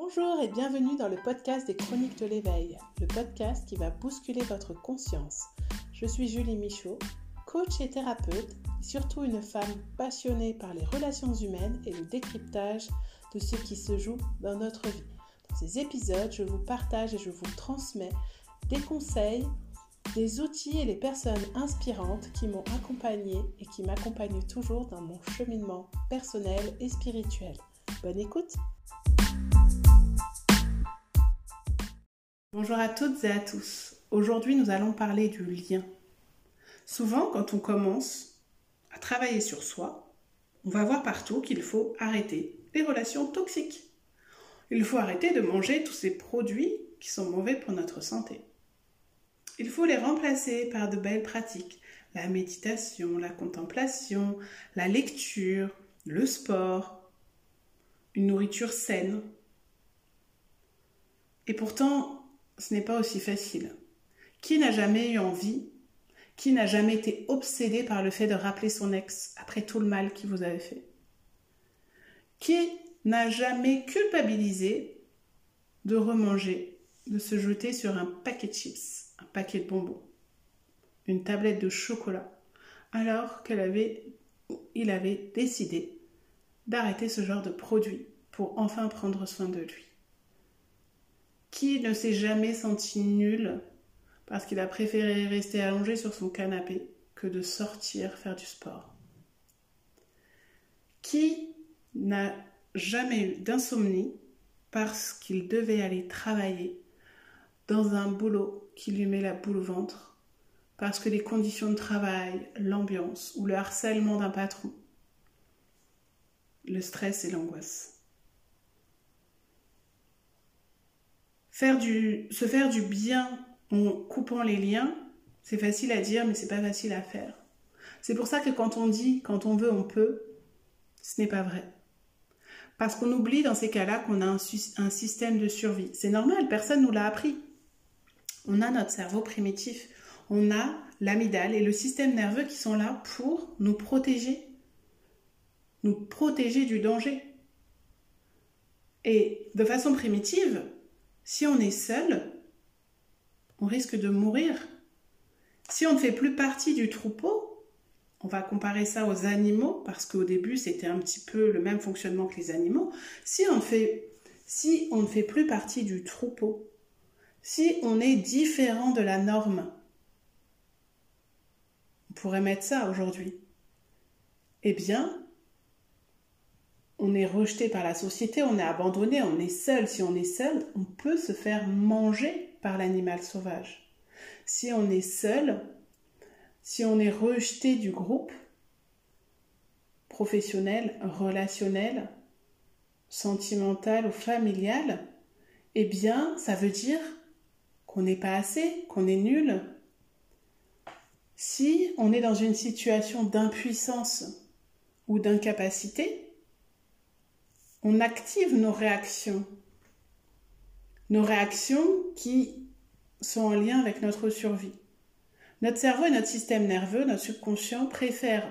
Bonjour et bienvenue dans le podcast des Chroniques de l'éveil, le podcast qui va bousculer votre conscience. Je suis Julie Michaud, coach et thérapeute, et surtout une femme passionnée par les relations humaines et le décryptage de ce qui se joue dans notre vie. Dans ces épisodes, je vous partage et je vous transmets des conseils, des outils et les personnes inspirantes qui m'ont accompagnée et qui m'accompagnent toujours dans mon cheminement personnel et spirituel. Bonne écoute Bonjour à toutes et à tous. Aujourd'hui, nous allons parler du lien. Souvent, quand on commence à travailler sur soi, on va voir partout qu'il faut arrêter les relations toxiques. Il faut arrêter de manger tous ces produits qui sont mauvais pour notre santé. Il faut les remplacer par de belles pratiques, la méditation, la contemplation, la lecture, le sport, une nourriture saine. Et pourtant, ce n'est pas aussi facile. Qui n'a jamais eu envie Qui n'a jamais été obsédé par le fait de rappeler son ex après tout le mal qu'il vous avait fait? Qui n'a jamais culpabilisé de remanger, de se jeter sur un paquet de chips un paquet de bonbons, une tablette de chocolat, alors qu'elle avait, il avait décidé d'arrêter ce genre de produit pour enfin prendre soin de lui? Qui ne s'est jamais senti nul parce qu'il a préféré rester allongé sur son canapé que de sortir faire du sport? Qui n'a jamais eu d'insomnie parce qu'il devait aller travailler dans un boulot qui lui met la boule au ventre, parce que les conditions de travail, l'ambiance ou le harcèlement d'un patron, le stress et l'angoisse? Se faire du bien en coupant les liens, c'est facile à dire, mais c'est pas facile à faire. C'est pour ça que quand on dit quand on veut, on peut, ce n'est pas vrai. Parce qu'on oublie dans ces cas-là qu'on a un, un, système de survie. C'est normal, personne nous l'a appris on a notre cerveau primitif, on a l'amygdale et le système nerveux qui sont là pour nous protéger, nous protéger du danger. Et de façon primitive, si on est seul, on risque de mourir. Si on ne fait plus partie du troupeau, on va comparer ça aux animaux, parce qu'au début c'était un petit peu le même fonctionnement que les animaux. Si on, ne fait plus partie du troupeau, si on est différent de la norme, on pourrait mettre ça aujourd'hui, eh bien, on est rejeté par la société, on est abandonné, on est seul. Si on est seul, on peut se faire manger par l'animal sauvage. Si on est seul, si on est rejeté du groupe professionnel, relationnel, sentimental ou familial, eh bien, ça veut dire qu'on n'est pas assez, qu'on est nul, si on est dans une situation d'impuissance ou d'incapacité, on active nos réactions. Nos réactions qui sont en lien avec notre survie. Notre cerveau et notre système nerveux, notre subconscient préfèrent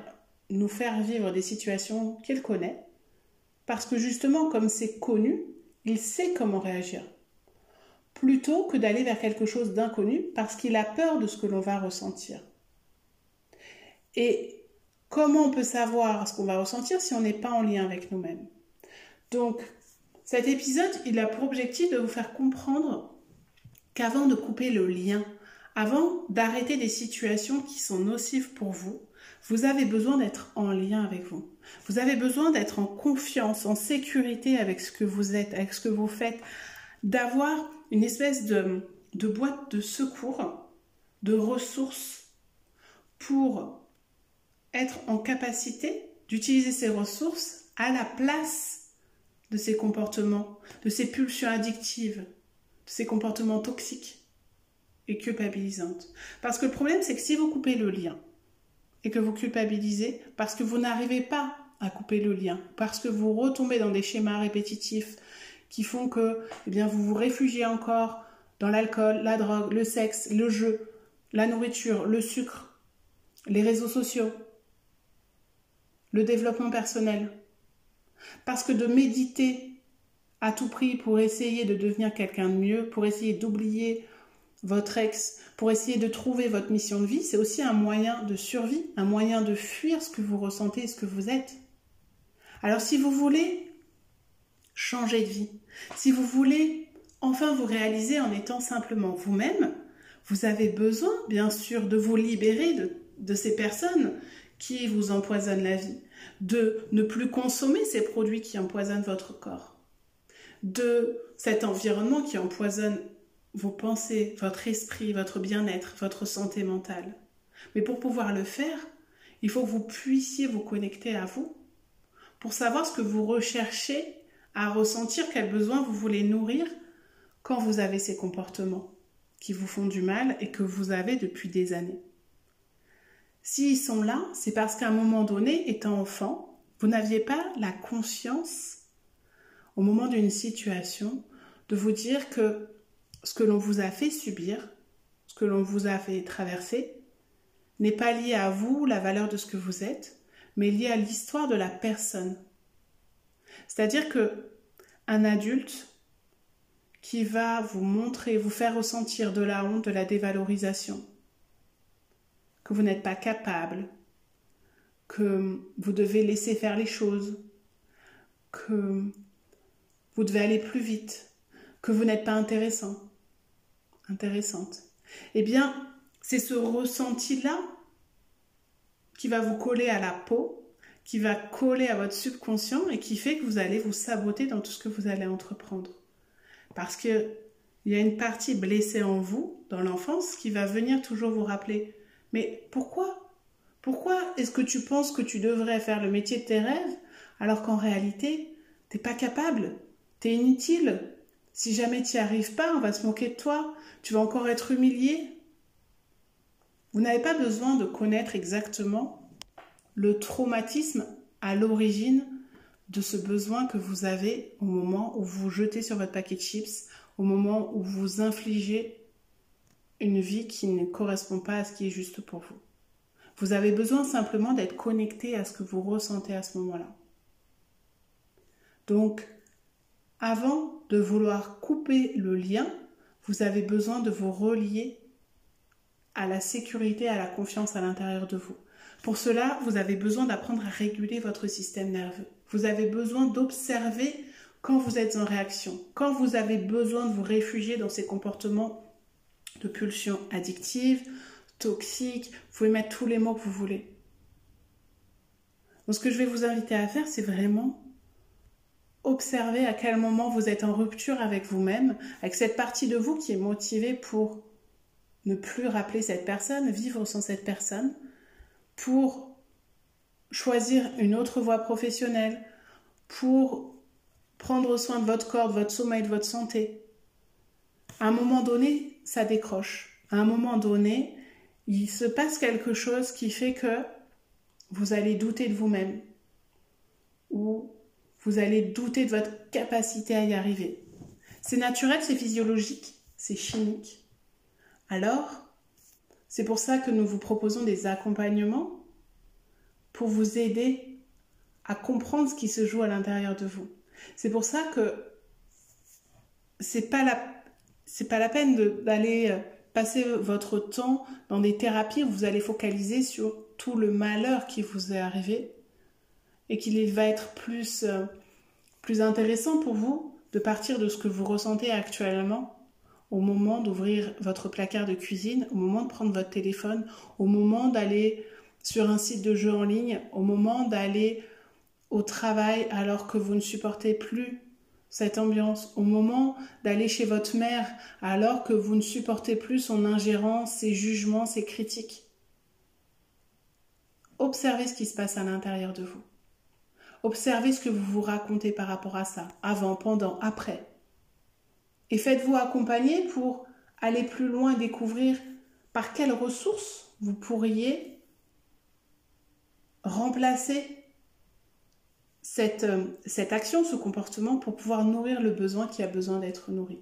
nous faire vivre des situations qu'il connaît parce que justement, comme c'est connu, il sait comment réagir plutôt que d'aller vers quelque chose d'inconnu parce qu'il a peur de ce que l'on va ressentir. Et comment on peut savoir ce qu'on va ressentir si on n'est pas en lien avec nous-mêmes? Donc, cet épisode, il a pour objectif de vous faire comprendre qu'avant de couper le lien, avant d'arrêter des situations qui sont nocives pour vous, vous avez besoin d'être en lien avec vous. Vous avez besoin d'être en confiance, en sécurité avec ce que vous êtes, avec ce que vous faites, d'avoir une espèce de, boîte de secours, de ressources pour être en capacité d'utiliser ces ressources à la place de ces comportements, de ces pulsions addictives, de ces comportements toxiques et culpabilisantes. Parce que le problème, c'est que si vous coupez le lien et que vous culpabilisez parce que vous n'arrivez pas à couper le lien, parce que vous retombez dans des schémas répétitifs qui font que eh bien, vous vous réfugiez encore dans l'alcool, la drogue, le sexe, le jeu, la nourriture, le sucre, les réseaux sociaux, le développement personnel. Parce que de méditer à tout prix pour essayer de devenir quelqu'un de mieux, pour essayer d'oublier votre ex, pour essayer de trouver votre mission de vie, c'est aussi un moyen de survie, un moyen de fuir ce que vous ressentez ce que vous êtes. Alors si vous voulez changer de vie, si vous voulez enfin vous réaliser en étant simplement vous-même, vous avez besoin, bien sûr, de vous libérer de ces personnes qui vous empoisonnent la vie, de ne plus consommer ces produits qui empoisonnent votre corps, de cet environnement qui empoisonne vos pensées, votre esprit, votre bien-être, votre santé mentale. Mais pour pouvoir le faire, il faut que vous puissiez vous connecter à vous pour savoir ce que vous recherchez à ressentir, quels besoins vous voulez nourrir quand vous avez ces comportements qui vous font du mal et que vous avez depuis des années. S'ils sont là, c'est parce qu'à un moment donné, étant enfant, vous n'aviez pas la conscience, au moment d'une situation, de vous dire que ce que l'on vous a fait subir, ce que l'on vous a fait traverser, n'est pas lié à vous, la valeur de ce que vous êtes, mais lié à l'histoire de la personne. C'est-à-dire que un adulte qui va vous montrer, vous faire ressentir de la honte, de la dévalorisation, que vous n'êtes pas capable, que vous devez laisser faire les choses, que vous devez aller plus vite, que vous n'êtes pas intéressant, intéressante. Eh bien, c'est ce ressenti-là qui va vous coller à la peau, qui va coller à votre subconscient et qui fait que vous allez vous saboter dans tout ce que vous allez entreprendre. Parce que il y a une partie blessée en vous, dans l'enfance, qui va venir toujours vous rappeler. Mais pourquoi? Pourquoi est-ce que tu penses que tu devrais faire le métier de tes rêves alors qu'en réalité, t'es pas capable, t'es inutile. Si jamais tu n'y arrives pas, on va se moquer de toi, tu vas encore être humilié. Vous n'avez pas besoin de connaître exactement le traumatisme à l'origine de ce besoin que vous avez au moment où vous vous jetez sur votre paquet de chips, au moment où vous infligez une vie qui ne correspond pas à ce qui est juste pour vous. Vous avez besoin simplement d'être connecté à ce que vous ressentez à ce moment-là. Donc, avant de vouloir couper le lien, vous avez besoin de vous relier à la sécurité, à la confiance à l'intérieur de vous. Pour cela, vous avez besoin d'apprendre à réguler votre système nerveux. Vous avez besoin d'observer quand vous êtes en réaction, quand vous avez besoin de vous réfugier dans ces comportements de pulsion addictive, toxique, vous pouvez mettre tous les mots que vous voulez. Donc ce que je vais vous inviter à faire, c'est vraiment observer à quel moment vous êtes en rupture avec vous-même, avec cette partie de vous qui est motivée pour ne plus rappeler cette personne, vivre sans cette personne, pour choisir une autre voie professionnelle, pour prendre soin de votre corps, de votre sommeil, de votre santé. À un moment donné, ça décroche. À un moment donné, il se passe quelque chose qui fait que vous allez douter de vous-même ou vous allez douter de votre capacité à y arriver. C'est naturel, c'est physiologique, c'est chimique. Alors, c'est pour ça que nous vous proposons des accompagnements pour vous aider à comprendre ce qui se joue à l'intérieur de vous. C'est pour ça que c'est pas la c'est pas la peine d'aller euh, passer votre temps dans des thérapies où vous allez focaliser sur tout le malheur qui vous est arrivé et qu'il va être plus euh, plus intéressant pour vous de partir de ce que vous ressentez actuellement au moment d'ouvrir votre placard de cuisine, au moment de prendre votre téléphone, au moment d'aller sur un site de jeu en ligne, au moment d'aller au travail alors que vous ne supportez plus cette ambiance, au moment d'aller chez votre mère alors que vous ne supportez plus son ingérence, ses jugements, ses critiques. Observez ce qui se passe à l'intérieur de vous. Observez ce que vous vous racontez par rapport à ça, avant, pendant, après. Et faites-vous accompagner pour aller plus loin et découvrir par quelles ressources vous pourriez remplacer cette, euh, cette action, ce comportement pour pouvoir nourrir le besoin qui a besoin d'être nourri.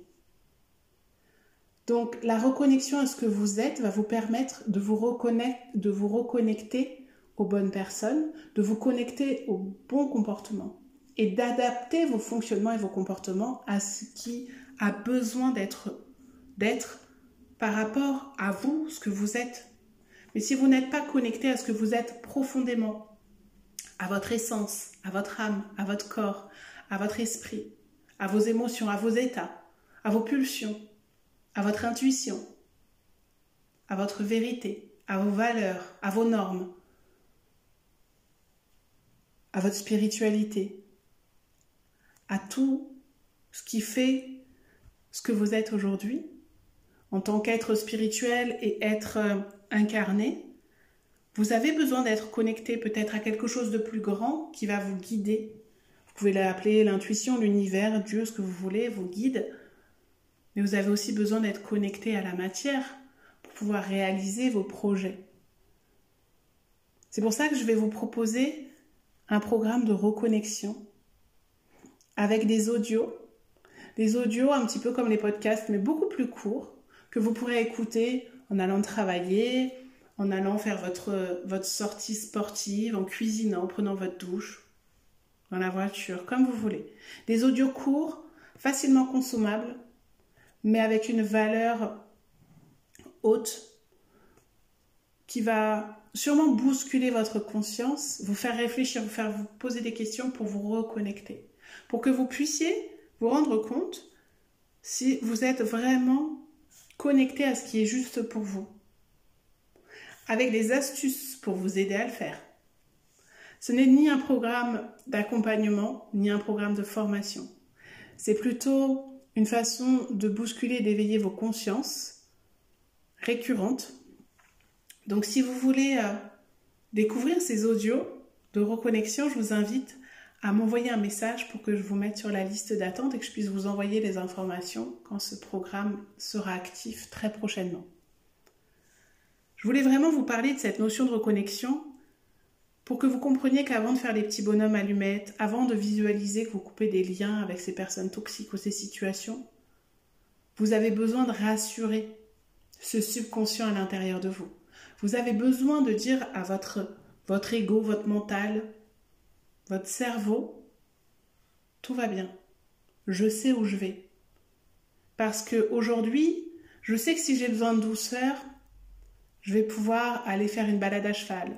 Donc la reconnexion à ce que vous êtes va vous permettre de vous, reconnecter, de vous reconnecter aux bonnes personnes, de vous connecter au bon comportement et d'adapter vos fonctionnements et vos comportements à ce qui a besoin d'être par rapport à vous, ce que vous êtes. Mais si vous n'êtes pas connecté à ce que vous êtes profondément, à votre essence, à votre âme, à votre corps, à votre esprit, à vos émotions, à vos états, à vos pulsions, à votre intuition, à votre vérité, à vos valeurs, à vos normes, à votre spiritualité, à tout ce qui fait ce que vous êtes aujourd'hui, en tant qu'être spirituel et être euh, incarné, vous avez besoin d'être connecté peut-être à quelque chose de plus grand qui va vous guider. Vous pouvez l'appeler l'intuition, l'univers, Dieu, ce que vous voulez, vous guide. Mais vous avez aussi besoin d'être connecté à la matière pour pouvoir réaliser vos projets. C'est pour ça que je vais vous proposer un programme de reconnexion avec des audios, des audios un petit peu comme les podcasts, mais beaucoup plus courts, que vous pourrez écouter en allant travailler, en allant faire votre, votre sortie sportive, en cuisinant, en prenant votre douche, dans la voiture, comme vous voulez. Des audios courts, facilement consommables, mais avec une valeur haute qui va sûrement bousculer votre conscience, vous faire réfléchir, vous faire vous poser des questions pour vous reconnecter pour que vous puissiez vous rendre compte si vous êtes vraiment connecté à ce qui est juste pour vous, avec des astuces pour vous aider à le faire. Ce n'est ni un programme d'accompagnement, ni un programme de formation. C'est plutôt une façon de bousculer, d'éveiller vos consciences récurrentes. Donc si vous voulez euh, découvrir ces audios de reconnexion, je vous invite à m'envoyer un message pour que je vous mette sur la liste d'attente et que je puisse vous envoyer les informations quand ce programme sera actif très prochainement. Je voulais vraiment vous parler de cette notion de reconnexion pour que vous compreniez qu'avant de faire les petits bonhommes allumettes, avant de visualiser que vous coupez des liens avec ces personnes toxiques ou ces situations, vous avez besoin de rassurer ce subconscient à l'intérieur de vous. Vous avez besoin de dire à votre, votre ego, votre mental, votre cerveau, tout va bien. Je sais où je vais. Parce que aujourd'hui, je sais que si j'ai besoin de douceur, je vais pouvoir aller faire une balade à cheval.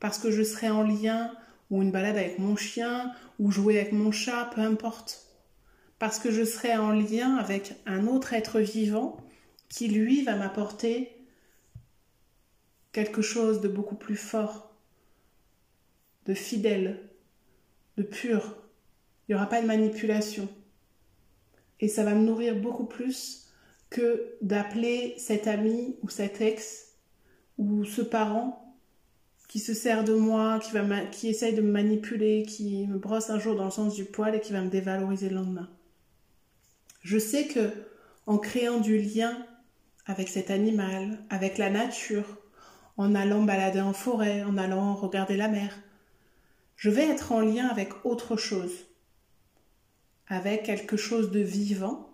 Parce que je serai en lien ou une balade avec mon chien ou jouer avec mon chat, peu importe. Parce que je serai en lien avec un autre être vivant qui, lui, va m'apporter quelque chose de beaucoup plus fort, de fidèle, de pur. Il n'y aura pas de manipulation. Et ça va me nourrir beaucoup plus que d'appeler cet ami ou cet ex ou ce parent qui se sert de moi, qui, va essaye de me manipuler, qui me brosse un jour dans le sens du poil et qui va me dévaloriser le lendemain. Je sais que en créant du lien avec cet animal, avec la nature, en allant balader en forêt, en allant regarder la mer, je vais être en lien avec autre chose, avec quelque chose de vivant,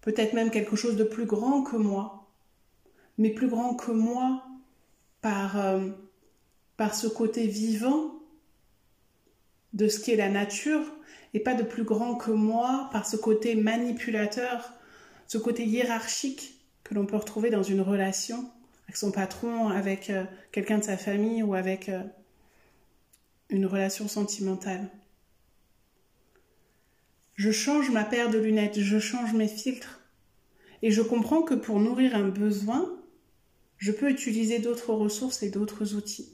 peut-être même quelque chose de plus grand que moi, mais plus grand que moi par, euh, par ce côté vivant de ce qu'est la nature, et pas de plus grand que moi par ce côté manipulateur, ce côté hiérarchique que l'on peut retrouver dans une relation avec son patron, avec euh, quelqu'un de sa famille ou avec... Euh, une relation sentimentale. Je change ma paire de lunettes, je change mes filtres. Et je comprends que pour nourrir un besoin, je peux utiliser d'autres ressources et d'autres outils.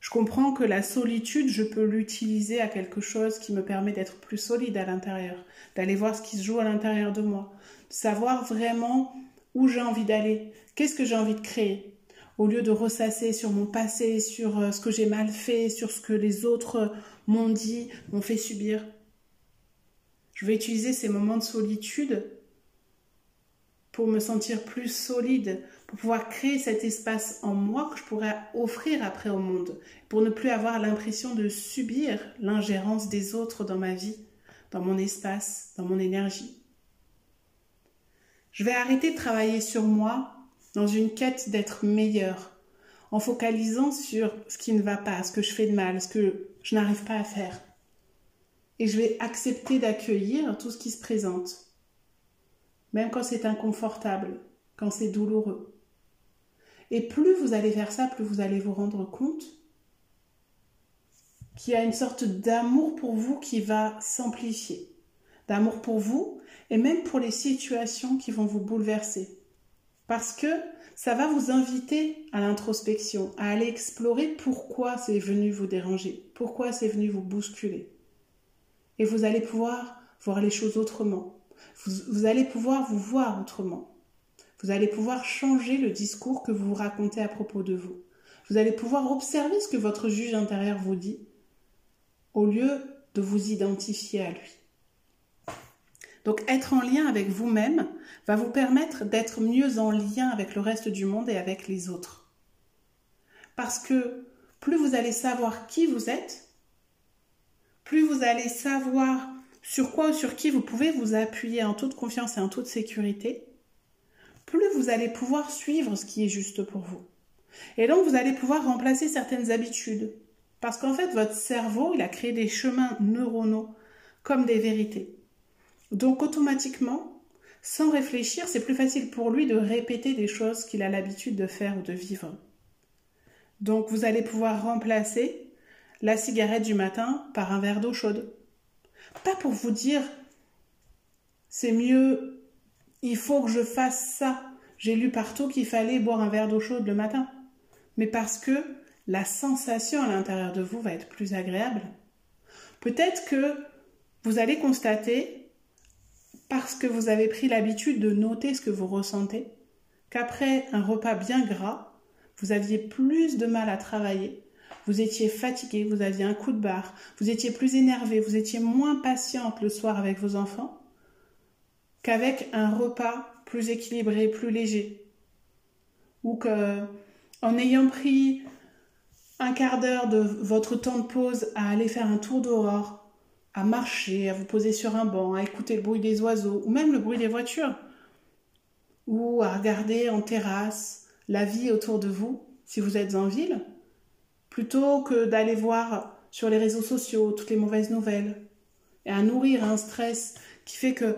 Je comprends que la solitude, je peux l'utiliser à quelque chose qui me permet d'être plus solide à l'intérieur, d'aller voir ce qui se joue à l'intérieur de moi, de savoir vraiment où j'ai envie d'aller, qu'est-ce que j'ai envie de créer au lieu de ressasser sur mon passé, sur euh, ce que j'ai mal fait, sur ce que les autres m'ont dit, m'ont fait subir. Je vais utiliser ces moments de solitude pour me sentir plus solide, pour pouvoir créer cet espace en moi que je pourrais offrir après au monde, pour ne plus avoir l'impression de subir l'ingérence des autres dans ma vie, dans mon espace, dans mon énergie. Je vais arrêter de travailler sur moi dans une quête d'être meilleur, en focalisant sur ce qui ne va pas, ce que je fais de mal, ce que je n'arrive pas à faire. Et je vais accepter d'accueillir tout ce qui se présente, même quand c'est inconfortable, quand c'est douloureux. Et plus vous allez faire ça, plus vous allez vous rendre compte qu'il y a une sorte d'amour pour vous qui va s'amplifier. D'amour pour vous et même pour les situations qui vont vous bouleverser. Parce que ça va vous inviter à l'introspection, à aller explorer pourquoi c'est venu vous déranger, pourquoi c'est venu vous bousculer. Et vous allez pouvoir voir les choses autrement. Vous, vous, allez pouvoir vous voir autrement. Vous allez pouvoir changer le discours que vous vous racontez à propos de vous. Vous allez pouvoir observer ce que votre juge intérieur vous dit au lieu de vous identifier à lui. Donc être en lien avec vous-même va vous permettre d'être mieux en lien avec le reste du monde et avec les autres. Parce que plus vous allez savoir qui vous êtes, plus vous allez savoir sur quoi ou sur qui vous pouvez vous appuyer en toute confiance et en toute sécurité, plus vous allez pouvoir suivre ce qui est juste pour vous. Et donc vous allez pouvoir remplacer certaines habitudes. Parce qu'en fait, votre cerveau, il a créé des chemins neuronaux comme des vérités. Donc automatiquement, sans réfléchir, c'est plus facile pour lui de répéter des choses qu'il a l'habitude de faire ou de vivre. Donc vous allez pouvoir remplacer la cigarette du matin par un verre d'eau chaude. Pas pour vous dire c'est mieux, il faut que je fasse ça. J'ai lu partout qu'il fallait boire un verre d'eau chaude le matin. Mais parce que la sensation à l'intérieur de vous va être plus agréable. Peut-être que vous allez constater parce que vous avez pris l'habitude de noter ce que vous ressentez, qu'après un repas bien gras, vous aviez plus de mal à travailler, vous étiez fatigué, vous aviez un coup de barre, vous étiez plus énervé, vous étiez moins patiente le soir avec vos enfants, qu'avec un repas plus équilibré, plus léger. Ou que, en ayant pris un quart d'heure de votre temps de pause à aller faire un tour dehors, à marcher, à vous poser sur un banc, à écouter le bruit des oiseaux, ou même le bruit des voitures, ou à regarder en terrasse la vie autour de vous, si vous êtes en ville, plutôt que d'aller voir sur les réseaux sociaux toutes les mauvaises nouvelles, et à nourrir un stress qui fait que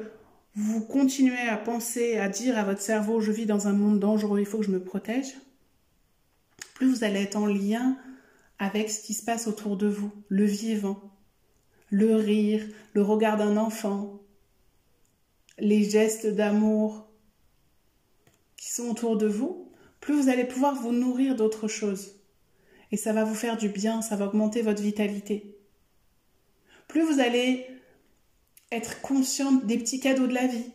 vous continuez à penser, à dire à votre cerveau je vis dans un monde dangereux, il faut que je me protège, plus vous allez être en lien avec ce qui se passe autour de vous, le vivant, le rire, le regard d'un enfant, les gestes d'amour qui sont autour de vous, plus vous allez pouvoir vous nourrir d'autres choses. Et ça va vous faire du bien, ça va augmenter votre vitalité. Plus vous allez être conscient des petits cadeaux de la vie,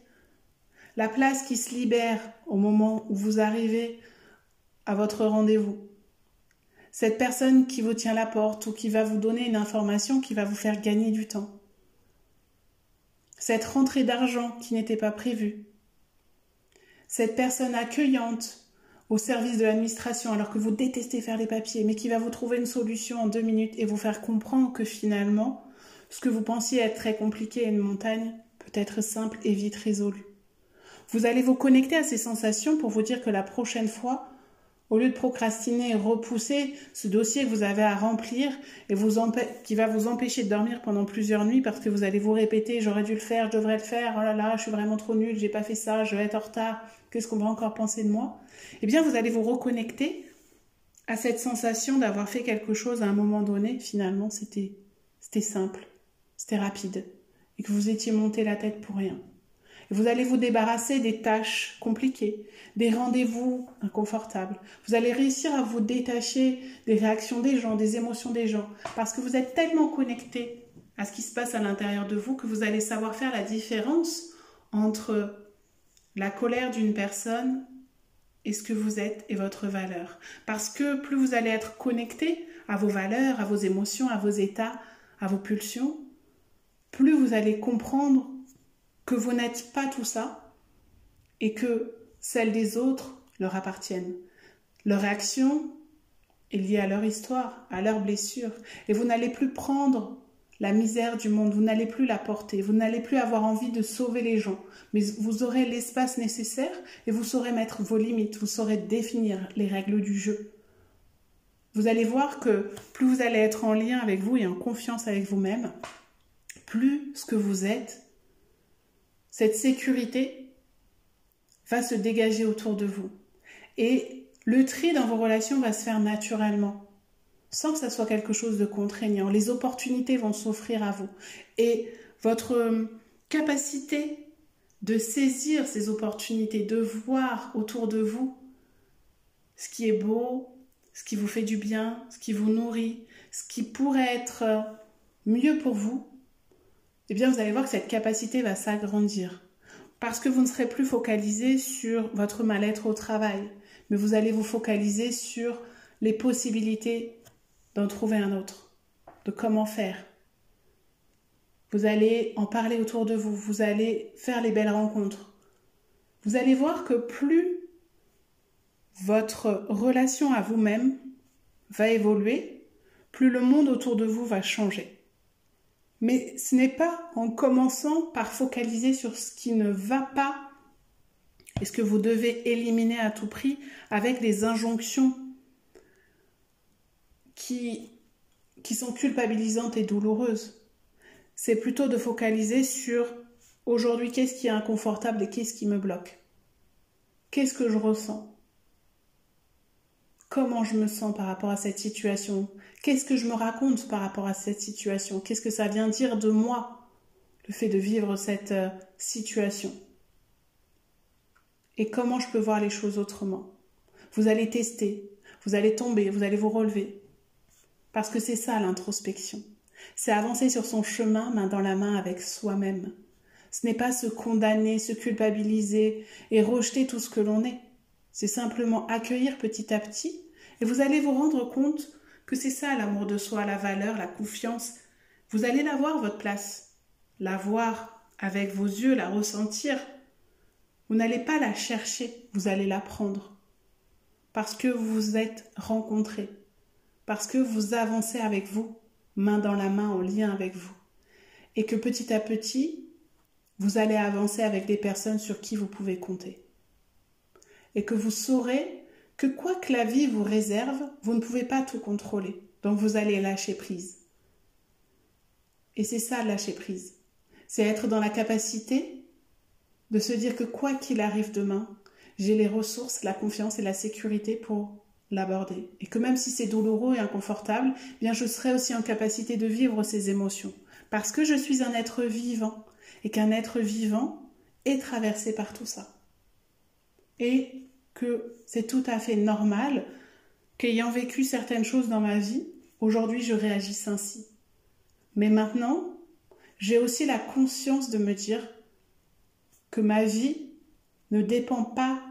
la place qui se libère au moment où vous arrivez à votre rendez-vous, cette personne qui vous tient la porte ou qui va vous donner une information qui va vous faire gagner du temps. Cette rentrée d'argent qui n'était pas prévue. Cette personne accueillante au service de l'administration alors que vous détestez faire les papiers, mais qui va vous trouver une solution en deux minutes et vous faire comprendre que finalement, ce que vous pensiez être très compliqué à une montagne peut être simple et vite résolu. Vous allez vous connecter à ces sensations pour vous dire que la prochaine fois, au lieu de procrastiner et repousser ce dossier que vous avez à remplir et qui va vous empêcher de dormir pendant plusieurs nuits parce que vous allez vous répéter j'aurais dû le faire, je devrais le faire, oh là là, je suis vraiment trop nulle, j'ai pas fait ça, je vais être en retard, qu'est-ce qu'on va encore penser de moi? Eh bien, vous allez vous reconnecter à cette sensation d'avoir fait quelque chose à un moment donné, finalement, c'était simple, c'était rapide et que vous étiez monté la tête pour rien. Vous allez vous débarrasser des tâches compliquées, des rendez-vous inconfortables. Vous allez réussir à vous détacher des réactions des gens, des émotions des gens, parce que vous êtes tellement connecté à ce qui se passe à l'intérieur de vous que vous allez savoir faire la différence entre la colère d'une personne et ce que vous êtes et votre valeur. Parce que plus vous allez être connecté à vos valeurs, à vos émotions, à vos états, à vos pulsions, plus vous allez comprendre que vous n'êtes pas tout ça et que celles des autres leur appartiennent. Leur réaction est liée à leur histoire, à leurs blessures. Et vous n'allez plus prendre la misère du monde, vous n'allez plus la porter, vous n'allez plus avoir envie de sauver les gens, mais vous aurez l'espace nécessaire et vous saurez mettre vos limites, vous saurez définir les règles du jeu. vous allez voir que plus vous allez être en lien avec vous et en confiance avec vous-même, plus ce que vous êtes, cette sécurité va se dégager autour de vous. Et le tri dans vos relations va se faire naturellement, sans que ça soit quelque chose de contraignant. Les opportunités vont s'offrir à vous. Et votre capacité de saisir ces opportunités, de voir autour de vous ce qui est beau, ce qui vous fait du bien, ce qui vous nourrit, ce qui pourrait être mieux pour vous, eh bien vous allez voir que cette capacité va s'agrandir. Parce que vous ne serez plus focalisé sur votre mal-être au travail, mais vous allez vous focaliser sur les possibilités d'en trouver un autre, de comment faire. Vous allez en parler autour de vous, vous allez faire les belles rencontres. Vous allez voir que plus votre relation à vous-même va évoluer, plus le monde autour de vous va changer. Mais ce n'est pas en commençant par focaliser sur ce qui ne va pas et ce que vous devez éliminer à tout prix avec des injonctions qui, qui sont culpabilisantes et douloureuses. C'est plutôt de focaliser sur aujourd'hui qu'est-ce qui est inconfortable et qu'est-ce qui me bloque? Qu'est-ce que je ressens? Comment je me sens par rapport à cette situation, qu'est-ce que je me raconte par rapport à cette situation, qu'est-ce que ça vient dire de moi, le fait de vivre cette euh, situation, et comment je peux voir les choses autrement? Vous allez tester, vous allez tomber, vous allez vous relever, parce que c'est ça l'introspection. C'est avancer sur son chemin main dans la main avec soi-même. Ce n'est pas se condamner, se culpabiliser et rejeter tout ce que l'on est. C'est simplement accueillir petit à petit et vous allez vous rendre compte que c'est ça l'amour de soi, la valeur, la confiance. Vous allez la voir, votre place. La voir avec vos yeux, la ressentir. Vous n'allez pas la chercher, vous allez la prendre. Parce que vous vous êtes rencontrés. Parce que vous avancez avec vous, main dans la main, en lien avec vous. Et que petit à petit, vous allez avancer avec des personnes sur qui vous pouvez compter et que vous saurez que quoi que la vie vous réserve, vous ne pouvez pas tout contrôler. Donc vous allez lâcher prise. Et c'est ça, lâcher prise. C'est être dans la capacité de se dire que quoi qu'il arrive demain, j'ai les ressources, la confiance et la sécurité pour l'aborder. Et que même si c'est douloureux et inconfortable, eh bien je serai aussi en capacité de vivre ces émotions. Parce que je suis un être vivant et qu'un être vivant est traversé par tout ça et que c'est tout à fait normal qu'ayant vécu certaines choses dans ma vie, aujourd'hui je réagisse ainsi. Mais maintenant, j'ai aussi la conscience de me dire que ma vie ne dépend pas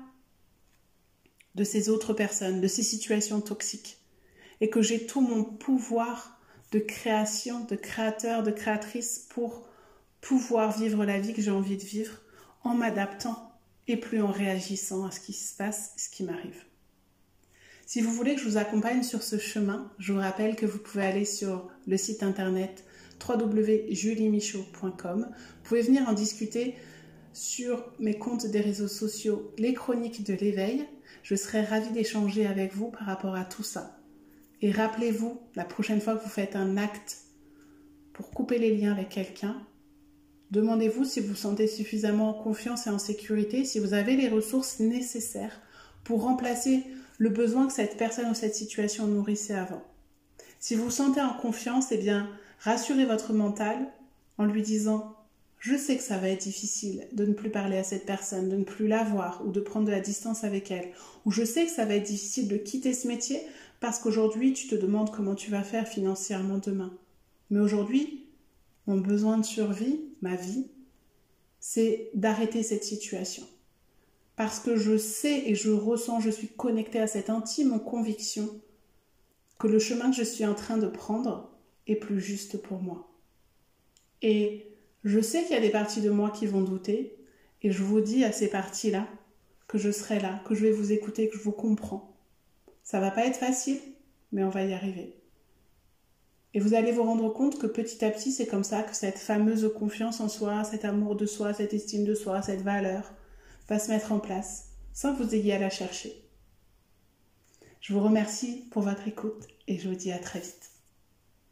de ces autres personnes, de ces situations toxiques, et que j'ai tout mon pouvoir de création, de créateur, de créatrice pour pouvoir vivre la vie que j'ai envie de vivre en m'adaptant et plus en réagissant à ce qui se passe, ce qui m'arrive. Si vous voulez que je vous accompagne sur ce chemin, je vous rappelle que vous pouvez aller sur le site internet www.juliemichaud.com. Vous pouvez venir en discuter sur mes comptes des réseaux sociaux, les chroniques de l'éveil. Je serai ravie d'échanger avec vous par rapport à tout ça. Et rappelez-vous, la prochaine fois que vous faites un acte pour couper les liens avec quelqu'un, Demandez-vous si vous sentez suffisamment en confiance et en sécurité, si vous avez les ressources nécessaires pour remplacer le besoin que cette personne ou cette situation nourrissait avant. Si vous vous sentez en confiance, eh bien, rassurez votre mental en lui disant je sais que ça va être difficile de ne plus parler à cette personne, de ne plus la voir ou de prendre de la distance avec elle. Ou je sais que ça va être difficile de quitter ce métier parce qu'aujourd'hui tu te demandes comment tu vas faire financièrement demain. Mais aujourd'hui, mon besoin de survie, ma vie, c'est d'arrêter cette situation. Parce que je sais et je ressens, je suis connectée à cette intime conviction que le chemin que je suis en train de prendre est plus juste pour moi. Et je sais qu'il y a des parties de moi qui vont douter, et je vous dis à ces parties-là que je serai là, que je vais vous écouter, que je vous comprends. Ça va pas être facile, mais on va y arriver. Et vous allez vous rendre compte que petit à petit, c'est comme ça que cette fameuse confiance en soi, cet amour de soi, cette estime de soi, cette valeur va se mettre en place sans que vous ayez à la chercher. Je vous remercie pour votre écoute et je vous dis à très vite.